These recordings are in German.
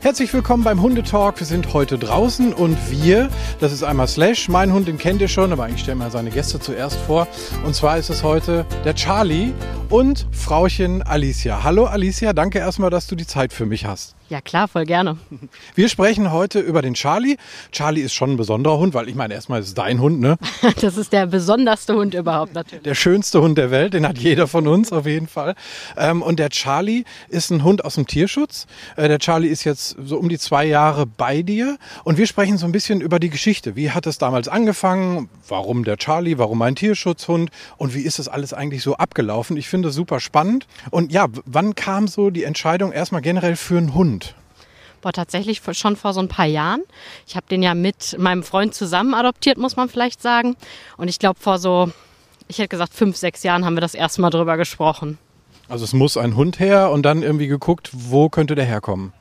Herzlich willkommen beim Hundetalk. Wir sind heute draußen und wir, das ist einmal Slash, mein Hund, den kennt ihr schon, aber eigentlich stellen wir seine Gäste zuerst vor. Und zwar ist es heute der Charlie und Frauchen Alicia. Hallo Alicia, danke erstmal, dass du die Zeit für mich hast. Ja klar, voll gerne. Wir sprechen heute über den Charlie. Charlie ist schon ein besonderer Hund, weil ich meine, erstmal ist es dein Hund, ne? Das ist der besonderste Hund überhaupt natürlich. Der schönste Hund der Welt, den hat jeder von uns auf jeden Fall. Ähm, und der Charlie ist ein Hund aus dem Tierschutz. Äh, der Charlie ist jetzt so um die zwei Jahre bei dir und wir sprechen so ein bisschen über die Geschichte. Wie hat es damals angefangen? Warum der Charlie? Warum ein Tierschutzhund? Und wie ist das alles eigentlich so abgelaufen? Ich finde es super spannend. Und ja, wann kam so die Entscheidung erstmal generell für einen Hund? Boah, tatsächlich schon vor so ein paar Jahren. Ich habe den ja mit meinem Freund zusammen adoptiert, muss man vielleicht sagen. Und ich glaube, vor so, ich hätte gesagt, fünf, sechs Jahren haben wir das erste Mal drüber gesprochen. Also es muss ein Hund her und dann irgendwie geguckt, wo könnte der herkommen?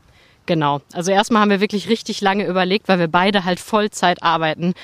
Genau. Also erstmal haben wir wirklich richtig lange überlegt, weil wir beide halt Vollzeit arbeiten.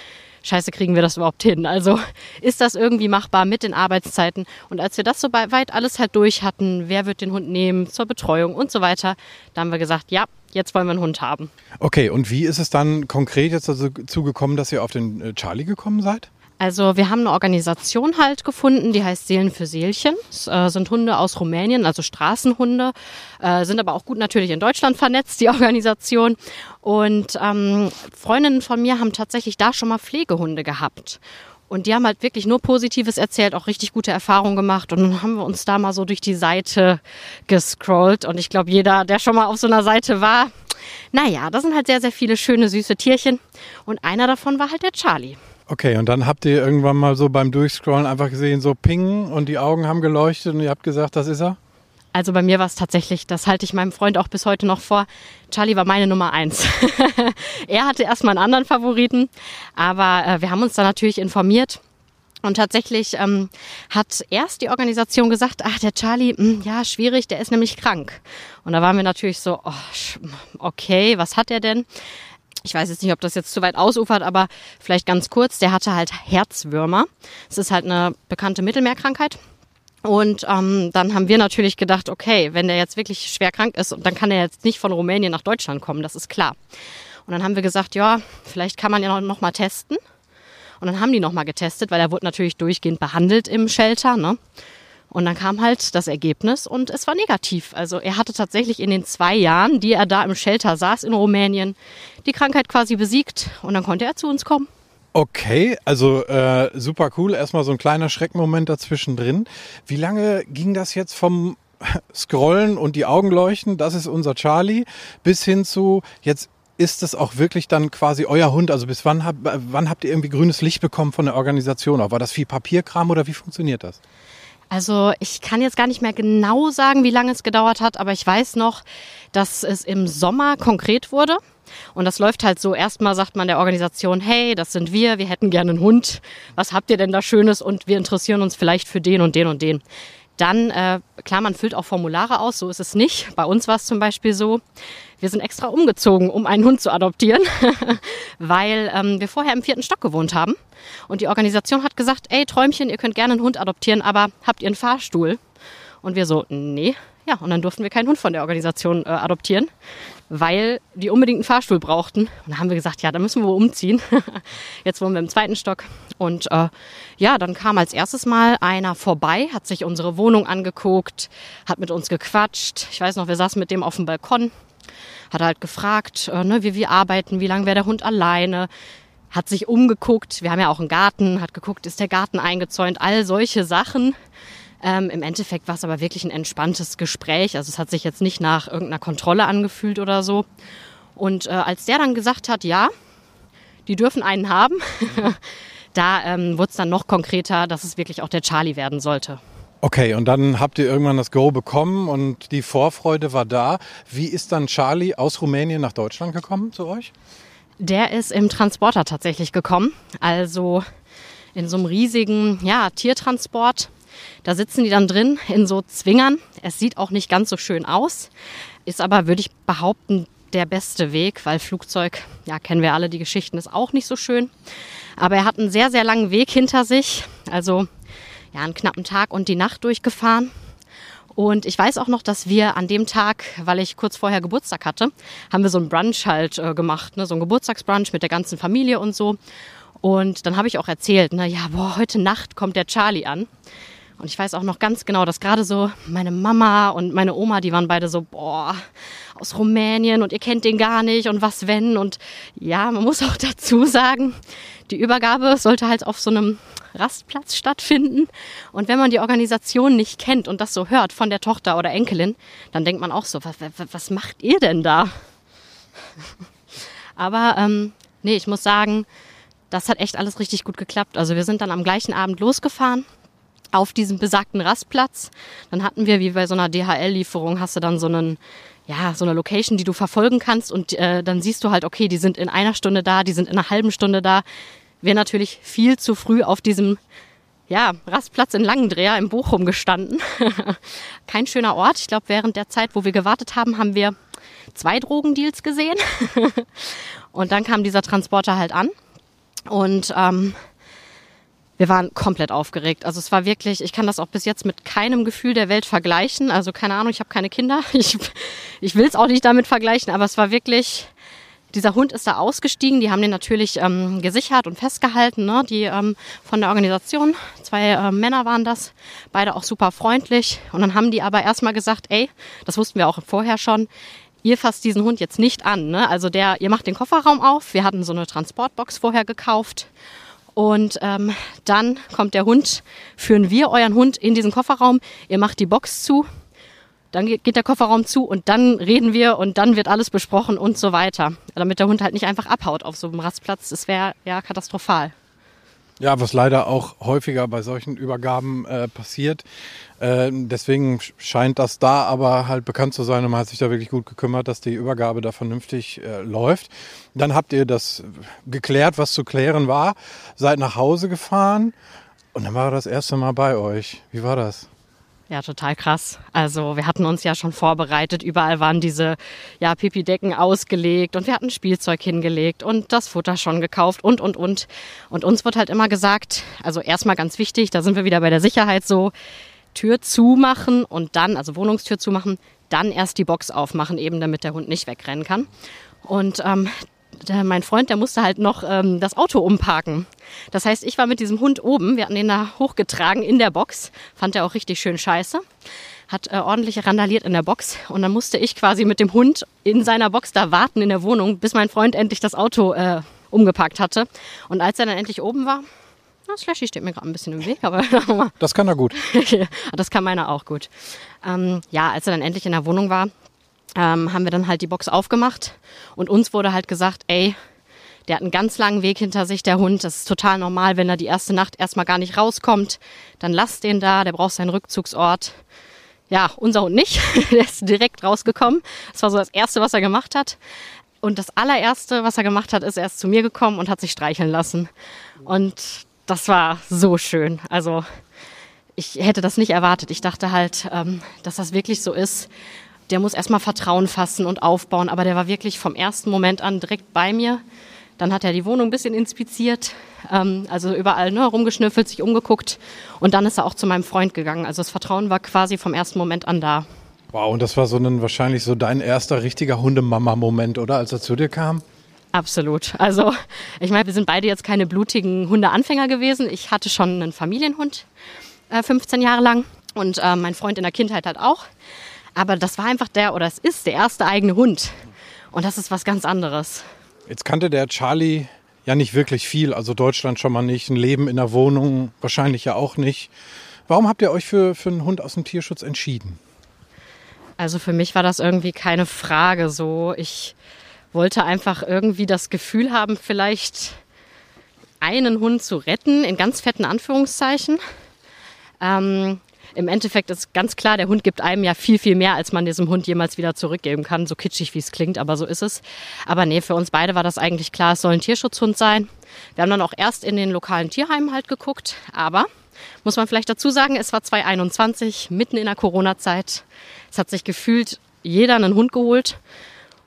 Scheiße, kriegen wir das überhaupt hin? Also ist das irgendwie machbar mit den Arbeitszeiten? Und als wir das so weit alles halt durch hatten, wer wird den Hund nehmen zur Betreuung und so weiter, da haben wir gesagt, ja, jetzt wollen wir einen Hund haben. Okay, und wie ist es dann konkret jetzt dazu gekommen, dass ihr auf den äh, Charlie gekommen seid? Also wir haben eine Organisation halt gefunden, die heißt Seelen für Seelchen. Es äh, sind Hunde aus Rumänien, also Straßenhunde, äh, sind aber auch gut natürlich in Deutschland vernetzt, die Organisation. Und ähm, Freundinnen von mir haben tatsächlich da schon mal Pflegehunde gehabt. Und die haben halt wirklich nur Positives erzählt, auch richtig gute Erfahrungen gemacht. Und dann haben wir uns da mal so durch die Seite gescrollt. Und ich glaube, jeder, der schon mal auf so einer Seite war, naja, da sind halt sehr, sehr viele schöne, süße Tierchen. Und einer davon war halt der Charlie. Okay, und dann habt ihr irgendwann mal so beim Durchscrollen einfach gesehen, so pingen und die Augen haben geleuchtet und ihr habt gesagt, das ist er? Also bei mir war es tatsächlich, das halte ich meinem Freund auch bis heute noch vor. Charlie war meine Nummer eins. er hatte erstmal einen anderen Favoriten, aber äh, wir haben uns da natürlich informiert. Und tatsächlich ähm, hat erst die Organisation gesagt, ach, der Charlie, mh, hm, ja, schwierig, der ist nämlich krank. Und da waren wir natürlich so, oh, okay, was hat er denn? ich weiß jetzt nicht, ob das jetzt zu weit ausufert, aber vielleicht ganz kurz, der hatte halt Herzwürmer. Es ist halt eine bekannte Mittelmeerkrankheit. Und ähm, dann haben wir natürlich gedacht, okay, wenn der jetzt wirklich schwer krank ist, dann kann er jetzt nicht von Rumänien nach Deutschland kommen, das ist klar. Und dann haben wir gesagt, ja, vielleicht kann man ja noch mal testen. Und dann haben die noch mal getestet, weil er wurde natürlich durchgehend behandelt im Shelter. Ne? Und dann kam halt das Ergebnis und es war negativ. Also er hatte tatsächlich in den zwei Jahren, die er da im Shelter saß in Rumänien, die Krankheit quasi besiegt und dann konnte er zu uns kommen. Okay, also äh, super cool. Erstmal so ein kleiner Schreckmoment dazwischen drin. Wie lange ging das jetzt vom Scrollen und die Augen leuchten, das ist unser Charlie, bis hin zu jetzt ist das auch wirklich dann quasi euer Hund? Also bis wann, hab, wann habt ihr irgendwie grünes Licht bekommen von der Organisation? War das viel Papierkram oder wie funktioniert das? Also ich kann jetzt gar nicht mehr genau sagen, wie lange es gedauert hat, aber ich weiß noch, dass es im Sommer konkret wurde. Und das läuft halt so, erstmal sagt man der Organisation, hey, das sind wir, wir hätten gerne einen Hund, was habt ihr denn da Schönes und wir interessieren uns vielleicht für den und den und den. Dann, äh, klar, man füllt auch Formulare aus, so ist es nicht. Bei uns war es zum Beispiel so, wir sind extra umgezogen, um einen Hund zu adoptieren, weil ähm, wir vorher im vierten Stock gewohnt haben. Und die Organisation hat gesagt, ey Träumchen, ihr könnt gerne einen Hund adoptieren, aber habt ihr einen Fahrstuhl? Und wir so, nee. Ja, und dann durften wir keinen Hund von der Organisation äh, adoptieren, weil die unbedingt einen Fahrstuhl brauchten. Und dann haben wir gesagt, ja, da müssen wir umziehen. Jetzt wohnen wir im zweiten Stock. Und äh, ja, dann kam als erstes Mal einer vorbei, hat sich unsere Wohnung angeguckt, hat mit uns gequatscht. Ich weiß noch, wir saßen mit dem auf dem Balkon hat halt gefragt, äh, ne, wie wir arbeiten, wie lange wäre der Hund alleine, hat sich umgeguckt. Wir haben ja auch einen Garten, hat geguckt, ist der Garten eingezäunt, all solche Sachen. Ähm, Im Endeffekt war es aber wirklich ein entspanntes Gespräch. Also es hat sich jetzt nicht nach irgendeiner Kontrolle angefühlt oder so. Und äh, als der dann gesagt hat, ja, die dürfen einen haben, da ähm, wurde es dann noch konkreter, dass es wirklich auch der Charlie werden sollte. Okay, und dann habt ihr irgendwann das Go bekommen und die Vorfreude war da. Wie ist dann Charlie aus Rumänien nach Deutschland gekommen zu euch? Der ist im Transporter tatsächlich gekommen. Also in so einem riesigen ja, Tiertransport. Da sitzen die dann drin in so Zwingern. Es sieht auch nicht ganz so schön aus, ist aber, würde ich behaupten, der beste Weg, weil Flugzeug, ja, kennen wir alle, die Geschichten ist auch nicht so schön. Aber er hat einen sehr, sehr langen Weg hinter sich. Also ja, einen knappen Tag und die Nacht durchgefahren. Und ich weiß auch noch, dass wir an dem Tag, weil ich kurz vorher Geburtstag hatte, haben wir so einen Brunch halt äh, gemacht, ne? so einen Geburtstagsbrunch mit der ganzen Familie und so. Und dann habe ich auch erzählt, na ja, boah, heute Nacht kommt der Charlie an. Und ich weiß auch noch ganz genau, dass gerade so meine Mama und meine Oma, die waren beide so, boah, aus Rumänien und ihr kennt den gar nicht und was wenn. Und ja, man muss auch dazu sagen, die Übergabe sollte halt auf so einem Rastplatz stattfinden. Und wenn man die Organisation nicht kennt und das so hört von der Tochter oder Enkelin, dann denkt man auch so, was, was macht ihr denn da? Aber ähm, nee, ich muss sagen, das hat echt alles richtig gut geklappt. Also wir sind dann am gleichen Abend losgefahren auf diesem besagten Rastplatz. Dann hatten wir, wie bei so einer DHL-Lieferung, hast du dann so einen ja, so eine Location, die du verfolgen kannst und äh, dann siehst du halt, okay, die sind in einer Stunde da, die sind in einer halben Stunde da. Wir natürlich viel zu früh auf diesem ja, Rastplatz in Langendreher im Bochum gestanden. Kein schöner Ort. Ich glaube, während der Zeit, wo wir gewartet haben, haben wir zwei Drogendeals gesehen. und dann kam dieser Transporter halt an. Und ähm, wir waren komplett aufgeregt. Also es war wirklich, ich kann das auch bis jetzt mit keinem Gefühl der Welt vergleichen. Also keine Ahnung, ich habe keine Kinder. Ich, ich will es auch nicht damit vergleichen, aber es war wirklich, dieser Hund ist da ausgestiegen. Die haben den natürlich ähm, gesichert und festgehalten, ne? die ähm, von der Organisation. Zwei äh, Männer waren das, beide auch super freundlich. Und dann haben die aber erstmal gesagt, ey, das wussten wir auch vorher schon, ihr fasst diesen Hund jetzt nicht an. Ne? Also der, ihr macht den Kofferraum auf. Wir hatten so eine Transportbox vorher gekauft. Und ähm, dann kommt der Hund, führen wir euren Hund in diesen Kofferraum, ihr macht die Box zu, dann geht der Kofferraum zu und dann reden wir und dann wird alles besprochen und so weiter. Damit der Hund halt nicht einfach abhaut auf so einem Rastplatz. Das wäre ja katastrophal. Ja, was leider auch häufiger bei solchen Übergaben äh, passiert. Äh, deswegen scheint das da aber halt bekannt zu sein und man hat sich da wirklich gut gekümmert, dass die Übergabe da vernünftig äh, läuft. Dann habt ihr das geklärt, was zu klären war, seid nach Hause gefahren und dann war das erste Mal bei euch. Wie war das? Ja, total krass. Also wir hatten uns ja schon vorbereitet. Überall waren diese ja, Pipi-Decken ausgelegt und wir hatten Spielzeug hingelegt und das Futter schon gekauft und, und, und. Und uns wird halt immer gesagt, also erstmal ganz wichtig, da sind wir wieder bei der Sicherheit so, Tür zumachen und dann, also Wohnungstür zumachen, dann erst die Box aufmachen, eben damit der Hund nicht wegrennen kann. Und ähm, der, mein Freund, der musste halt noch ähm, das Auto umparken. Das heißt, ich war mit diesem Hund oben, wir hatten den da hochgetragen in der Box, fand er auch richtig schön scheiße, hat äh, ordentlich randaliert in der Box und dann musste ich quasi mit dem Hund in seiner Box da warten in der Wohnung, bis mein Freund endlich das Auto äh, umgepackt hatte. Und als er dann endlich oben war, na, Slashy steht mir gerade ein bisschen im Weg, aber das kann er gut. das kann meiner auch gut. Ähm, ja, als er dann endlich in der Wohnung war, ähm, haben wir dann halt die Box aufgemacht und uns wurde halt gesagt, ey, der hat einen ganz langen Weg hinter sich, der Hund. Das ist total normal, wenn er die erste Nacht erstmal gar nicht rauskommt. Dann lasst den da, der braucht seinen Rückzugsort. Ja, unser Hund nicht. der ist direkt rausgekommen. Das war so das Erste, was er gemacht hat. Und das allererste, was er gemacht hat, ist erst zu mir gekommen und hat sich streicheln lassen. Und das war so schön. Also ich hätte das nicht erwartet. Ich dachte halt, ähm, dass das wirklich so ist der muss erstmal Vertrauen fassen und aufbauen. Aber der war wirklich vom ersten Moment an direkt bei mir. Dann hat er die Wohnung ein bisschen inspiziert, ähm, also überall ne, rumgeschnüffelt, sich umgeguckt. Und dann ist er auch zu meinem Freund gegangen. Also das Vertrauen war quasi vom ersten Moment an da. Wow, und das war so ein, wahrscheinlich so dein erster richtiger Hundemama-Moment, oder? Als er zu dir kam? Absolut. Also ich meine, wir sind beide jetzt keine blutigen Hundeanfänger gewesen. Ich hatte schon einen Familienhund, äh, 15 Jahre lang. Und äh, mein Freund in der Kindheit halt auch. Aber das war einfach der, oder es ist der erste eigene Hund. Und das ist was ganz anderes. Jetzt kannte der Charlie ja nicht wirklich viel. Also Deutschland schon mal nicht, ein Leben in der Wohnung wahrscheinlich ja auch nicht. Warum habt ihr euch für, für einen Hund aus dem Tierschutz entschieden? Also für mich war das irgendwie keine Frage so. Ich wollte einfach irgendwie das Gefühl haben, vielleicht einen Hund zu retten, in ganz fetten Anführungszeichen. Ähm, im Endeffekt ist ganz klar, der Hund gibt einem ja viel, viel mehr, als man diesem Hund jemals wieder zurückgeben kann. So kitschig, wie es klingt, aber so ist es. Aber nee, für uns beide war das eigentlich klar, es soll ein Tierschutzhund sein. Wir haben dann auch erst in den lokalen Tierheimen halt geguckt, aber muss man vielleicht dazu sagen, es war 2021, mitten in der Corona-Zeit. Es hat sich gefühlt jeder einen Hund geholt.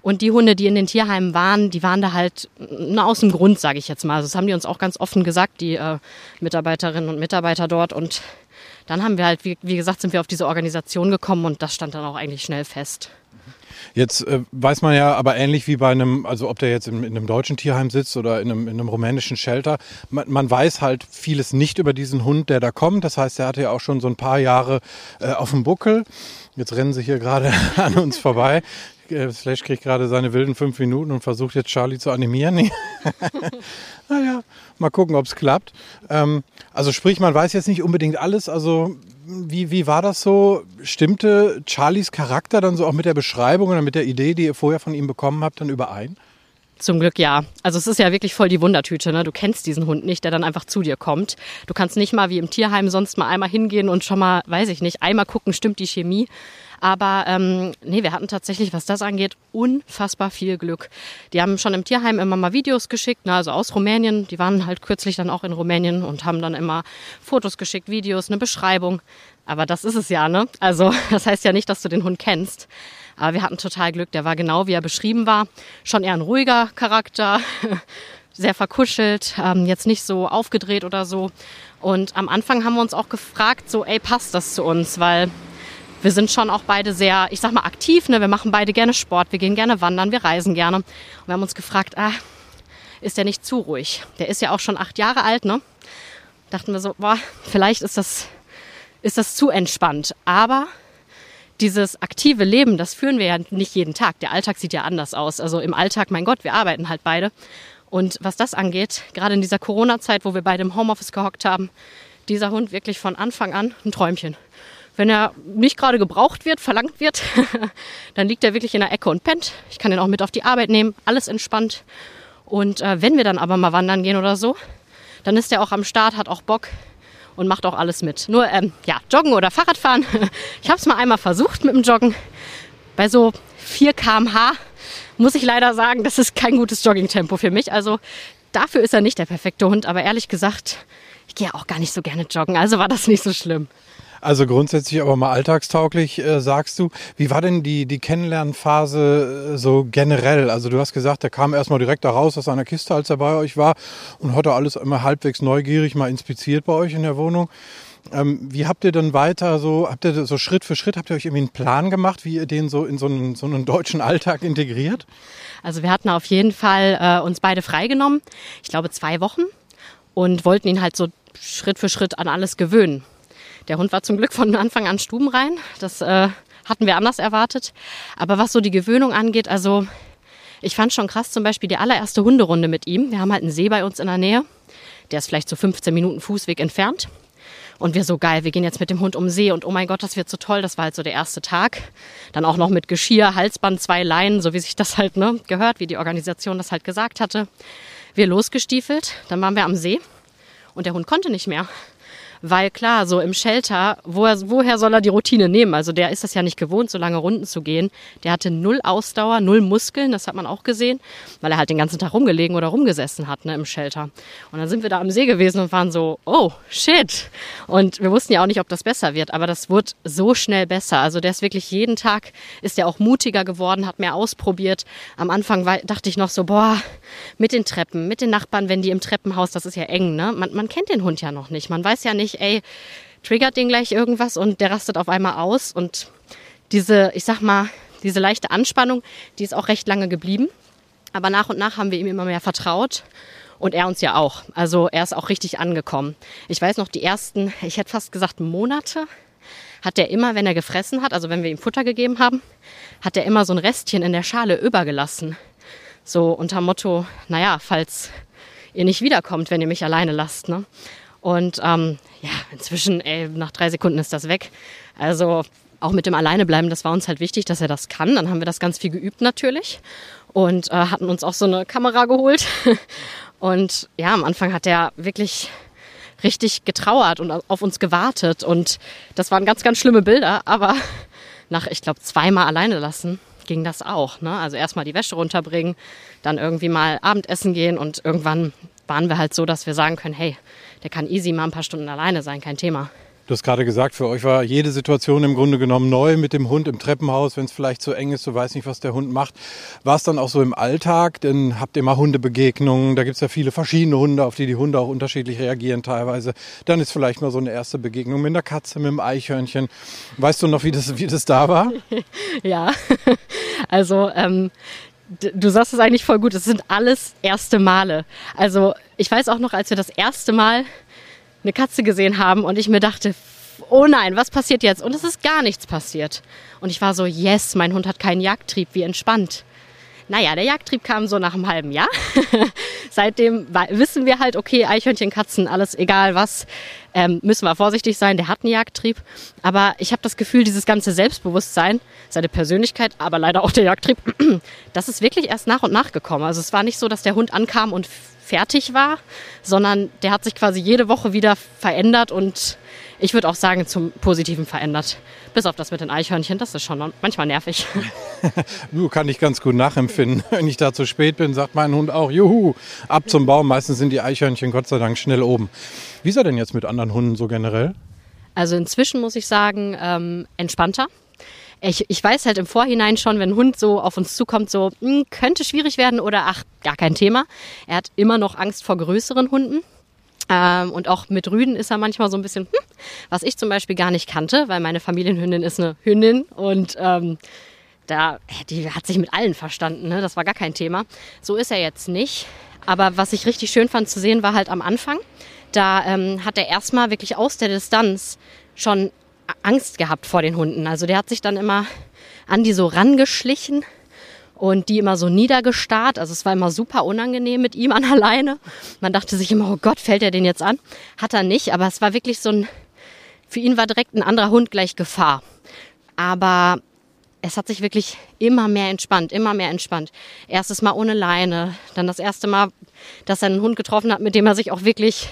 Und die Hunde, die in den Tierheimen waren, die waren da halt na, aus dem Grund, sage ich jetzt mal. Also das haben die uns auch ganz offen gesagt, die äh, Mitarbeiterinnen und Mitarbeiter dort. Und dann haben wir halt, wie, wie gesagt, sind wir auf diese Organisation gekommen und das stand dann auch eigentlich schnell fest. Jetzt äh, weiß man ja aber ähnlich wie bei einem, also ob der jetzt in, in einem deutschen Tierheim sitzt oder in einem, in einem rumänischen Shelter, man, man, weiß halt vieles nicht über diesen Hund, der da kommt. Das heißt, er hatte ja auch schon so ein paar Jahre äh, auf dem Buckel. Jetzt rennen sie hier gerade an uns vorbei. Äh, Slash kriegt gerade seine wilden fünf Minuten und versucht jetzt Charlie zu animieren. naja, mal gucken, ob es klappt. Ähm, also sprich, man weiß jetzt nicht unbedingt alles. Also wie, wie war das so? Stimmte Charlies Charakter dann so auch mit der Beschreibung oder mit der Idee, die ihr vorher von ihm bekommen habt, dann überein? Zum Glück ja. Also es ist ja wirklich voll die Wundertüte. Ne? Du kennst diesen Hund nicht, der dann einfach zu dir kommt. Du kannst nicht mal wie im Tierheim sonst mal einmal hingehen und schon mal, weiß ich nicht, einmal gucken, stimmt die Chemie. Aber ähm, nee, wir hatten tatsächlich, was das angeht, unfassbar viel Glück. Die haben schon im Tierheim immer mal Videos geschickt, ne, also aus Rumänien. Die waren halt kürzlich dann auch in Rumänien und haben dann immer Fotos geschickt, Videos, eine Beschreibung. Aber das ist es ja, ne? Also das heißt ja nicht, dass du den Hund kennst. Aber wir hatten total Glück. Der war genau wie er beschrieben war. Schon eher ein ruhiger Charakter, sehr verkuschelt, ähm, jetzt nicht so aufgedreht oder so. Und am Anfang haben wir uns auch gefragt, so, ey, passt das zu uns? Weil wir sind schon auch beide sehr, ich sag mal, aktiv. Ne? Wir machen beide gerne Sport, wir gehen gerne wandern, wir reisen gerne. Und wir haben uns gefragt, ah, ist der nicht zu ruhig? Der ist ja auch schon acht Jahre alt, ne? Dachten wir so, boah, vielleicht ist das, ist das zu entspannt. Aber dieses aktive Leben, das führen wir ja nicht jeden Tag. Der Alltag sieht ja anders aus. Also im Alltag, mein Gott, wir arbeiten halt beide. Und was das angeht, gerade in dieser Corona-Zeit, wo wir beide im Homeoffice gehockt haben, dieser Hund wirklich von Anfang an ein Träumchen. Wenn er nicht gerade gebraucht wird, verlangt wird, dann liegt er wirklich in der Ecke und pennt. Ich kann ihn auch mit auf die Arbeit nehmen, alles entspannt. Und äh, wenn wir dann aber mal wandern gehen oder so, dann ist er auch am Start, hat auch Bock und macht auch alles mit. Nur ähm, ja, Joggen oder Fahrradfahren. Ich habe es mal einmal versucht mit dem Joggen. Bei so 4 km/h muss ich leider sagen, das ist kein gutes Joggingtempo für mich. Also dafür ist er nicht der perfekte Hund. Aber ehrlich gesagt, ich gehe auch gar nicht so gerne joggen. Also war das nicht so schlimm. Also grundsätzlich aber mal alltagstauglich, äh, sagst du. Wie war denn die, die Kennenlernphase äh, so generell? Also du hast gesagt, der kam erstmal direkt da raus aus seiner Kiste, als er bei euch war und hatte alles immer halbwegs neugierig mal inspiziert bei euch in der Wohnung. Ähm, wie habt ihr dann weiter so, habt ihr so Schritt für Schritt, habt ihr euch irgendwie einen Plan gemacht, wie ihr den so in so einen, so einen deutschen Alltag integriert? Also wir hatten auf jeden Fall äh, uns beide freigenommen, ich glaube zwei Wochen und wollten ihn halt so Schritt für Schritt an alles gewöhnen. Der Hund war zum Glück von Anfang an stubenrein. Das äh, hatten wir anders erwartet. Aber was so die Gewöhnung angeht, also ich fand schon krass zum Beispiel die allererste Hunderunde mit ihm. Wir haben halt einen See bei uns in der Nähe. Der ist vielleicht so 15 Minuten Fußweg entfernt. Und wir so geil, wir gehen jetzt mit dem Hund um See und oh mein Gott, das wird so toll. Das war halt so der erste Tag. Dann auch noch mit Geschirr, Halsband, zwei Leinen, so wie sich das halt ne, gehört, wie die Organisation das halt gesagt hatte. Wir losgestiefelt, dann waren wir am See und der Hund konnte nicht mehr. Weil klar, so im Shelter, woher, woher soll er die Routine nehmen? Also der ist das ja nicht gewohnt, so lange Runden zu gehen. Der hatte null Ausdauer, null Muskeln, das hat man auch gesehen, weil er halt den ganzen Tag rumgelegen oder rumgesessen hat ne, im Shelter. Und dann sind wir da am See gewesen und waren so, oh, shit. Und wir wussten ja auch nicht, ob das besser wird, aber das wird so schnell besser. Also der ist wirklich jeden Tag, ist der auch mutiger geworden, hat mehr ausprobiert. Am Anfang war, dachte ich noch so, boah, mit den Treppen, mit den Nachbarn, wenn die im Treppenhaus, das ist ja eng, ne? Man, man kennt den Hund ja noch nicht. Man weiß ja nicht, nicht, ey, triggert den gleich irgendwas und der rastet auf einmal aus. Und diese, ich sag mal, diese leichte Anspannung, die ist auch recht lange geblieben. Aber nach und nach haben wir ihm immer mehr vertraut. Und er uns ja auch. Also er ist auch richtig angekommen. Ich weiß noch, die ersten, ich hätte fast gesagt Monate, hat er immer, wenn er gefressen hat, also wenn wir ihm Futter gegeben haben, hat er immer so ein Restchen in der Schale übergelassen. So unter Motto, naja, falls ihr nicht wiederkommt, wenn ihr mich alleine lasst. Ne? Und ähm, ja, inzwischen, ey, nach drei Sekunden ist das weg. Also auch mit dem Alleinebleiben, das war uns halt wichtig, dass er das kann. Dann haben wir das ganz viel geübt natürlich und äh, hatten uns auch so eine Kamera geholt. Und ja, am Anfang hat er wirklich richtig getrauert und auf uns gewartet. Und das waren ganz, ganz schlimme Bilder. Aber nach, ich glaube, zweimal alleine lassen ging das auch. Ne? Also erstmal die Wäsche runterbringen, dann irgendwie mal Abendessen gehen und irgendwann waren wir halt so, dass wir sagen können, hey, der kann easy mal ein paar Stunden alleine sein, kein Thema. Du hast gerade gesagt, für euch war jede Situation im Grunde genommen neu mit dem Hund im Treppenhaus, wenn es vielleicht zu eng ist, du weißt nicht, was der Hund macht. War es dann auch so im Alltag? Denn habt ihr mal Hundebegegnungen? Da gibt es ja viele verschiedene Hunde, auf die die Hunde auch unterschiedlich reagieren teilweise. Dann ist vielleicht mal so eine erste Begegnung mit einer Katze, mit einem Eichhörnchen. Weißt du noch, wie das, wie das da war? ja, also ähm, du sagst es eigentlich voll gut. Es sind alles erste Male. Also ich weiß auch noch, als wir das erste Mal eine Katze gesehen haben und ich mir dachte, oh nein, was passiert jetzt? Und es ist gar nichts passiert. Und ich war so, yes, mein Hund hat keinen Jagdtrieb, wie entspannt. Naja, der Jagdtrieb kam so nach einem halben Jahr. Seitdem wissen wir halt, okay, Eichhörnchen, Katzen, alles egal was, ähm, müssen wir vorsichtig sein. Der hat einen Jagdtrieb. Aber ich habe das Gefühl, dieses ganze Selbstbewusstsein, seine Persönlichkeit, aber leider auch der Jagdtrieb, das ist wirklich erst nach und nach gekommen. Also es war nicht so, dass der Hund ankam und fertig war, sondern der hat sich quasi jede Woche wieder verändert und ich würde auch sagen, zum Positiven verändert. Bis auf das mit den Eichhörnchen, das ist schon manchmal nervig. du kann ich ganz gut nachempfinden. Wenn ich da zu spät bin, sagt mein Hund auch, juhu, ab zum Baum. Meistens sind die Eichhörnchen Gott sei Dank schnell oben. Wie ist er denn jetzt mit anderen Hunden so generell? Also inzwischen muss ich sagen, ähm, entspannter. Ich, ich weiß halt im Vorhinein schon, wenn ein Hund so auf uns zukommt, so mh, hm, könnte schwierig werden oder ach, gar kein Thema. Er hat immer noch Angst vor größeren Hunden. Ähm, und auch mit Rüden ist er manchmal so ein bisschen, hm, was ich zum Beispiel gar nicht kannte, weil meine Familienhündin ist eine Hündin und ähm, da, die hat sich mit allen verstanden, ne? das war gar kein Thema. So ist er jetzt nicht. Aber was ich richtig schön fand zu sehen, war halt am Anfang. Da ähm, hat er erstmal wirklich aus der Distanz schon Angst gehabt vor den Hunden. Also der hat sich dann immer an die so rangeschlichen und die immer so niedergestarrt. Also es war immer super unangenehm mit ihm an alleine. Man dachte sich immer, oh Gott, fällt er den jetzt an? Hat er nicht, aber es war wirklich so ein, für ihn war direkt ein anderer Hund gleich Gefahr. Aber es hat sich wirklich immer mehr entspannt, immer mehr entspannt. Erstes Mal ohne Leine, dann das erste Mal, dass er einen Hund getroffen hat, mit dem er sich auch wirklich,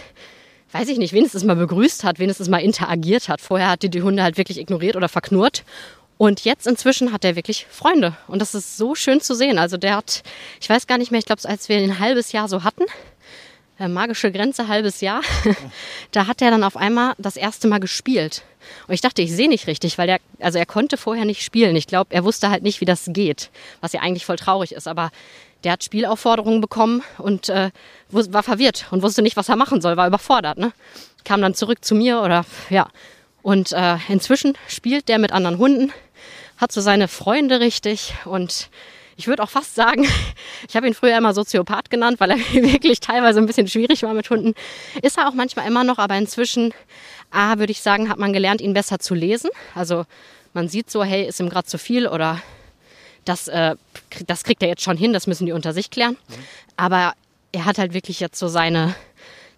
weiß ich nicht, wenigstens mal begrüßt hat, wenigstens mal interagiert hat. Vorher hat die Hunde halt wirklich ignoriert oder verknurrt. Und jetzt inzwischen hat er wirklich Freunde. Und das ist so schön zu sehen. Also der hat, ich weiß gar nicht mehr, ich glaube, als wir ihn ein halbes Jahr so hatten, äh, magische Grenze, halbes Jahr, da hat er dann auf einmal das erste Mal gespielt. Und ich dachte, ich sehe nicht richtig, weil er, also er konnte vorher nicht spielen. Ich glaube, er wusste halt nicht, wie das geht, was ja eigentlich voll traurig ist. Aber der hat Spielaufforderungen bekommen und äh, war verwirrt und wusste nicht, was er machen soll, war überfordert. Ne? Kam dann zurück zu mir oder ja. Und äh, inzwischen spielt der mit anderen Hunden hat so seine Freunde richtig und ich würde auch fast sagen, ich habe ihn früher immer Soziopath genannt, weil er wirklich teilweise ein bisschen schwierig war mit Hunden. Ist er auch manchmal immer noch, aber inzwischen, ah, würde ich sagen, hat man gelernt, ihn besser zu lesen. Also man sieht so, hey, ist ihm gerade zu viel oder das, äh, das kriegt er jetzt schon hin, das müssen die unter sich klären. Aber er hat halt wirklich jetzt so seine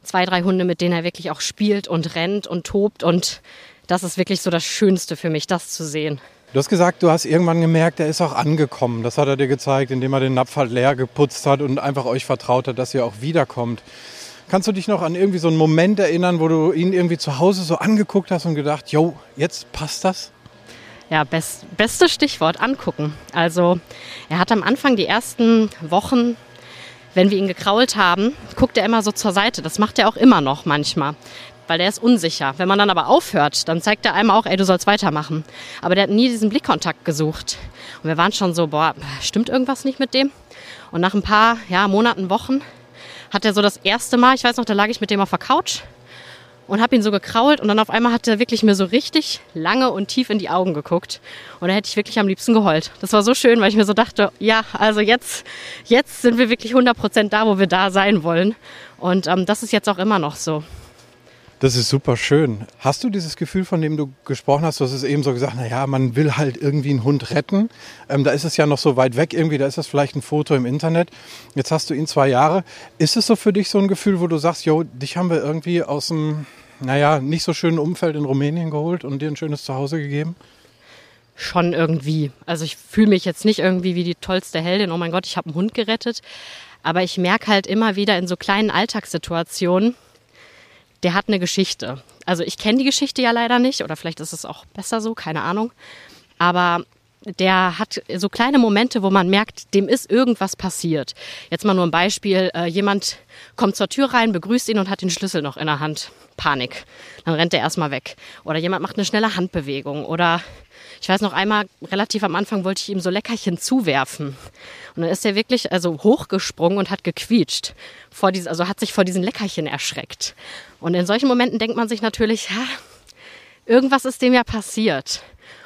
zwei, drei Hunde, mit denen er wirklich auch spielt und rennt und tobt und das ist wirklich so das Schönste für mich, das zu sehen. Du hast gesagt, du hast irgendwann gemerkt, er ist auch angekommen. Das hat er dir gezeigt, indem er den Napf halt leer geputzt hat und einfach euch vertraut hat, dass ihr auch wiederkommt. Kannst du dich noch an irgendwie so einen Moment erinnern, wo du ihn irgendwie zu Hause so angeguckt hast und gedacht, jo, jetzt passt das? Ja, best, bestes Stichwort, angucken. Also er hat am Anfang die ersten Wochen, wenn wir ihn gekrault haben, guckt er immer so zur Seite. Das macht er auch immer noch manchmal weil der ist unsicher. Wenn man dann aber aufhört, dann zeigt er einem auch, ey, du sollst weitermachen. Aber der hat nie diesen Blickkontakt gesucht. Und wir waren schon so, boah, stimmt irgendwas nicht mit dem? Und nach ein paar ja, Monaten, Wochen hat er so das erste Mal, ich weiß noch, da lag ich mit dem auf der Couch und habe ihn so gekrault und dann auf einmal hat er wirklich mir so richtig lange und tief in die Augen geguckt und da hätte ich wirklich am liebsten geheult. Das war so schön, weil ich mir so dachte, ja, also jetzt, jetzt sind wir wirklich 100% da, wo wir da sein wollen und ähm, das ist jetzt auch immer noch so. Das ist super schön. Hast du dieses Gefühl, von dem du gesprochen hast? Du hast es eben so gesagt, naja, man will halt irgendwie einen Hund retten. Ähm, da ist es ja noch so weit weg irgendwie, da ist das vielleicht ein Foto im Internet. Jetzt hast du ihn zwei Jahre. Ist es so für dich so ein Gefühl, wo du sagst, jo, dich haben wir irgendwie aus einem, naja, nicht so schönen Umfeld in Rumänien geholt und dir ein schönes Zuhause gegeben? Schon irgendwie. Also ich fühle mich jetzt nicht irgendwie wie die tollste Heldin, oh mein Gott, ich habe einen Hund gerettet. Aber ich merke halt immer wieder in so kleinen Alltagssituationen, der hat eine Geschichte. Also ich kenne die Geschichte ja leider nicht oder vielleicht ist es auch besser so, keine Ahnung. Aber der hat so kleine Momente, wo man merkt, dem ist irgendwas passiert. Jetzt mal nur ein Beispiel. Äh, jemand kommt zur Tür rein, begrüßt ihn und hat den Schlüssel noch in der Hand. Panik. Dann rennt er erstmal weg. Oder jemand macht eine schnelle Handbewegung. Oder ich weiß noch einmal, relativ am Anfang wollte ich ihm so Leckerchen zuwerfen. Und dann ist er wirklich also hochgesprungen und hat gequietscht. Vor diese, also hat sich vor diesen Leckerchen erschreckt. Und in solchen Momenten denkt man sich natürlich, ja, irgendwas ist dem ja passiert.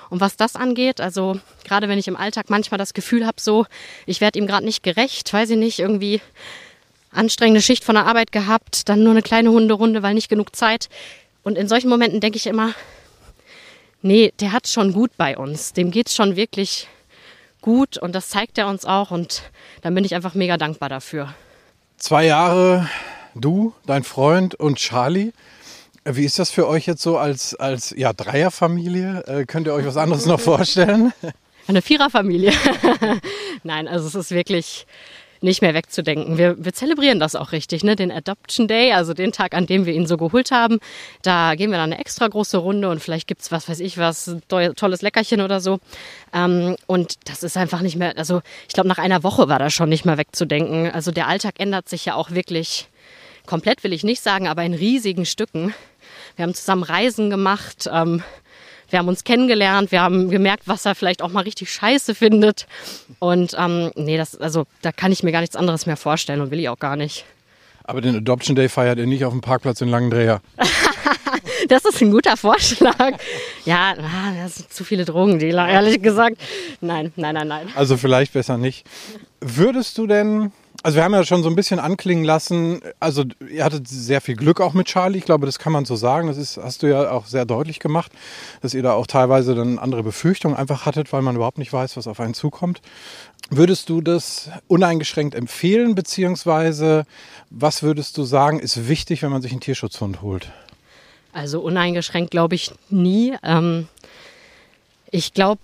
Und was das angeht, also gerade wenn ich im Alltag manchmal das Gefühl habe, so, ich werde ihm gerade nicht gerecht, weiß ich nicht, irgendwie anstrengende Schicht von der Arbeit gehabt, dann nur eine kleine Hunderunde, weil nicht genug Zeit. Und in solchen Momenten denke ich immer, nee, der hat schon gut bei uns. Dem geht es schon wirklich gut und das zeigt er uns auch und dann bin ich einfach mega dankbar dafür. Zwei Jahre du, dein Freund und Charlie. Wie ist das für euch jetzt so als, als ja, Dreierfamilie? Äh, könnt ihr euch was anderes noch vorstellen? Eine Viererfamilie. Nein, also es ist wirklich nicht mehr wegzudenken. Wir, wir zelebrieren das auch richtig, ne? Den Adoption Day, also den Tag, an dem wir ihn so geholt haben. Da gehen wir dann eine extra große Runde und vielleicht gibt's was weiß ich was, tolles Leckerchen oder so. Ähm, und das ist einfach nicht mehr, also ich glaube, nach einer Woche war das schon nicht mehr wegzudenken. Also der Alltag ändert sich ja auch wirklich komplett, will ich nicht sagen, aber in riesigen Stücken. Wir haben zusammen Reisen gemacht. Ähm, wir haben uns kennengelernt, wir haben gemerkt, was er vielleicht auch mal richtig scheiße findet. Und ähm, nee, das, also da kann ich mir gar nichts anderes mehr vorstellen und will ich auch gar nicht. Aber den Adoption Day feiert ihr nicht auf dem Parkplatz in Langendreher. das ist ein guter Vorschlag. Ja, ah, das sind zu viele Drogendealer, ehrlich gesagt. Nein, nein, nein, nein. Also vielleicht besser nicht. Würdest du denn also wir haben ja schon so ein bisschen anklingen lassen, also ihr hattet sehr viel Glück auch mit Charlie, ich glaube, das kann man so sagen. Das ist, hast du ja auch sehr deutlich gemacht, dass ihr da auch teilweise dann andere Befürchtungen einfach hattet, weil man überhaupt nicht weiß, was auf einen zukommt. Würdest du das uneingeschränkt empfehlen, beziehungsweise was würdest du sagen, ist wichtig, wenn man sich einen Tierschutzhund holt? Also uneingeschränkt glaube ich nie. Ähm, ich glaube,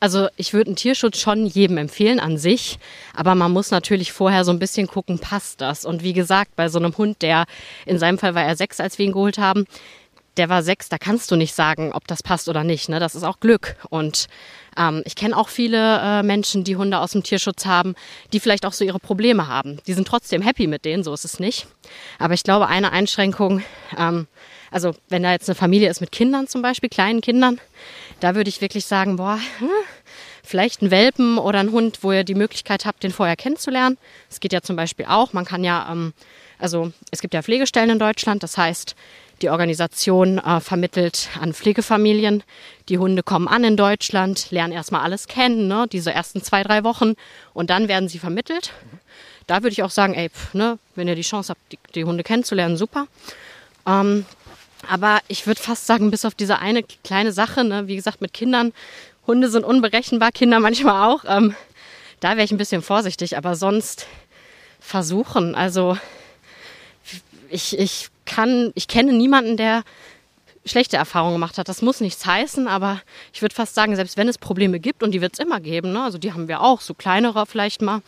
also ich würde einen Tierschutz schon jedem empfehlen an sich, aber man muss natürlich vorher so ein bisschen gucken, passt das? Und wie gesagt, bei so einem Hund, der in seinem Fall war er sechs, als wir ihn geholt haben, der war sechs, da kannst du nicht sagen, ob das passt oder nicht. Ne? Das ist auch Glück. Und ähm, ich kenne auch viele äh, Menschen, die Hunde aus dem Tierschutz haben, die vielleicht auch so ihre Probleme haben. Die sind trotzdem happy mit denen, so ist es nicht. Aber ich glaube, eine Einschränkung, ähm, also wenn da jetzt eine Familie ist mit Kindern zum Beispiel, kleinen Kindern, da würde ich wirklich sagen, boah, hm, vielleicht ein Welpen oder ein Hund, wo ihr die Möglichkeit habt, den vorher kennenzulernen. Es geht ja zum Beispiel auch, man kann ja, ähm, also es gibt ja Pflegestellen in Deutschland, das heißt, die Organisation äh, vermittelt an Pflegefamilien. Die Hunde kommen an in Deutschland, lernen erstmal alles kennen, ne, diese ersten zwei, drei Wochen und dann werden sie vermittelt. Da würde ich auch sagen, ey, pf, ne, wenn ihr die Chance habt, die, die Hunde kennenzulernen, super. Ähm, aber ich würde fast sagen, bis auf diese eine kleine Sache, ne, wie gesagt, mit Kindern, Hunde sind unberechenbar, Kinder manchmal auch. Ähm, da wäre ich ein bisschen vorsichtig, aber sonst versuchen. Also ich, ich kann, ich kenne niemanden, der schlechte Erfahrungen gemacht hat. Das muss nichts heißen, aber ich würde fast sagen, selbst wenn es Probleme gibt, und die wird es immer geben, ne? also die haben wir auch, so kleinere vielleicht mal,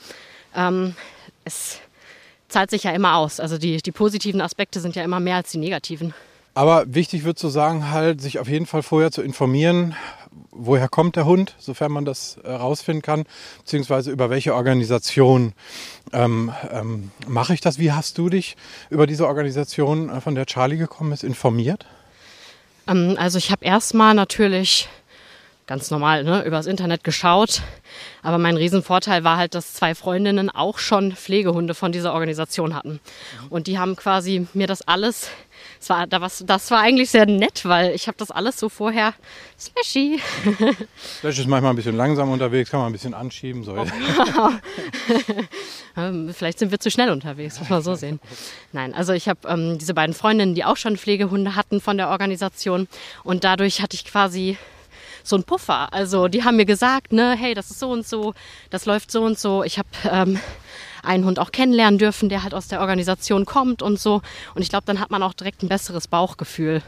ähm, es zahlt sich ja immer aus. Also die, die positiven Aspekte sind ja immer mehr als die negativen. Aber wichtig wird zu sagen, halt, sich auf jeden Fall vorher zu informieren, woher kommt der Hund, sofern man das herausfinden kann, beziehungsweise über welche Organisation ähm, ähm, mache ich das. Wie hast du dich über diese Organisation, äh, von der Charlie gekommen ist, informiert? Ähm, also ich habe erstmal natürlich ganz normal ne, übers Internet geschaut. Aber mein Riesenvorteil war halt, dass zwei Freundinnen auch schon Pflegehunde von dieser Organisation hatten. Und die haben quasi mir das alles das war, das war eigentlich sehr nett, weil ich habe das alles so vorher. Slashy. Slash ist manchmal ein bisschen langsam unterwegs, kann man ein bisschen anschieben. So. Ähm, vielleicht sind wir zu schnell unterwegs, muss man so sehen. Nein, also ich habe ähm, diese beiden Freundinnen, die auch schon Pflegehunde hatten von der Organisation. Und dadurch hatte ich quasi so einen Puffer. Also die haben mir gesagt, ne, hey, das ist so und so, das läuft so und so. Ich habe ähm, einen Hund auch kennenlernen dürfen, der halt aus der Organisation kommt und so. Und ich glaube, dann hat man auch direkt ein besseres Bauchgefühl.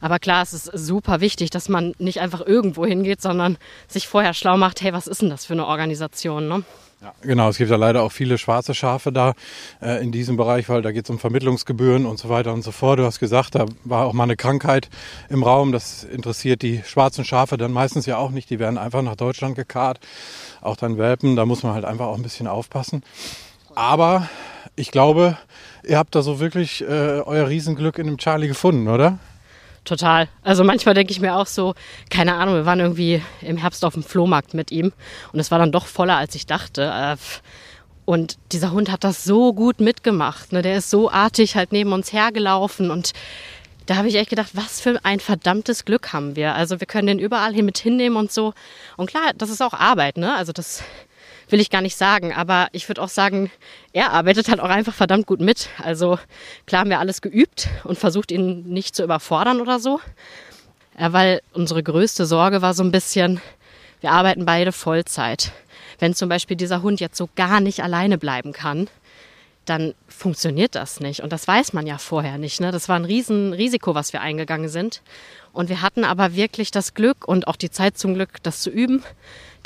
Aber klar, es ist super wichtig, dass man nicht einfach irgendwo hingeht, sondern sich vorher schlau macht, hey, was ist denn das für eine Organisation? Ne? Ja, genau, es gibt ja leider auch viele schwarze Schafe da äh, in diesem Bereich, weil da geht es um Vermittlungsgebühren und so weiter und so fort. Du hast gesagt, da war auch mal eine Krankheit im Raum. Das interessiert die schwarzen Schafe dann meistens ja auch nicht. Die werden einfach nach Deutschland gekarrt. Auch dann Welpen, da muss man halt einfach auch ein bisschen aufpassen. Aber ich glaube, ihr habt da so wirklich äh, euer Riesenglück in dem Charlie gefunden, oder? Total. Also manchmal denke ich mir auch so, keine Ahnung, wir waren irgendwie im Herbst auf dem Flohmarkt mit ihm und es war dann doch voller, als ich dachte. Äh, und dieser Hund hat das so gut mitgemacht. Ne? Der ist so artig halt neben uns hergelaufen und da habe ich echt gedacht, was für ein verdammtes Glück haben wir. Also wir können den überall hier mit hinnehmen und so. Und klar, das ist auch Arbeit, ne? Also das will ich gar nicht sagen. Aber ich würde auch sagen, er arbeitet halt auch einfach verdammt gut mit. Also klar haben wir alles geübt und versucht, ihn nicht zu überfordern oder so. Ja, weil unsere größte Sorge war so ein bisschen, wir arbeiten beide Vollzeit. Wenn zum Beispiel dieser Hund jetzt so gar nicht alleine bleiben kann, dann funktioniert das nicht. Und das weiß man ja vorher nicht. Ne? Das war ein Riesenrisiko, was wir eingegangen sind. Und wir hatten aber wirklich das Glück und auch die Zeit zum Glück, das zu üben,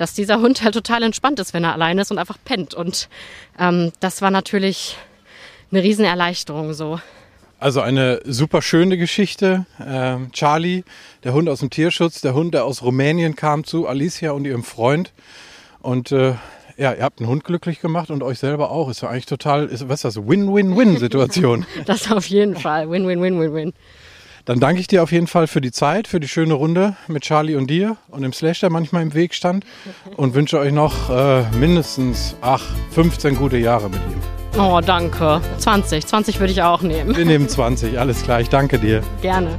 dass dieser Hund halt total entspannt ist, wenn er alleine ist und einfach pennt. Und ähm, das war natürlich eine Riesenerleichterung so. Also eine super schöne Geschichte. Ähm, Charlie, der Hund aus dem Tierschutz, der Hund, der aus Rumänien kam zu Alicia und ihrem Freund. Und äh, ja, ihr habt einen Hund glücklich gemacht und euch selber auch. Ist ja eigentlich total, ist, was ist das, Win-Win-Win-Situation. das auf jeden Fall. Win-Win-Win-Win-Win. Dann danke ich dir auf jeden Fall für die Zeit, für die schöne Runde mit Charlie und dir und dem Slash, der manchmal im Weg stand. Und wünsche euch noch äh, mindestens, ach, 15 gute Jahre mit ihm. Oh, danke. 20. 20 würde ich auch nehmen. Wir nehmen 20, alles klar. Ich danke dir. Gerne.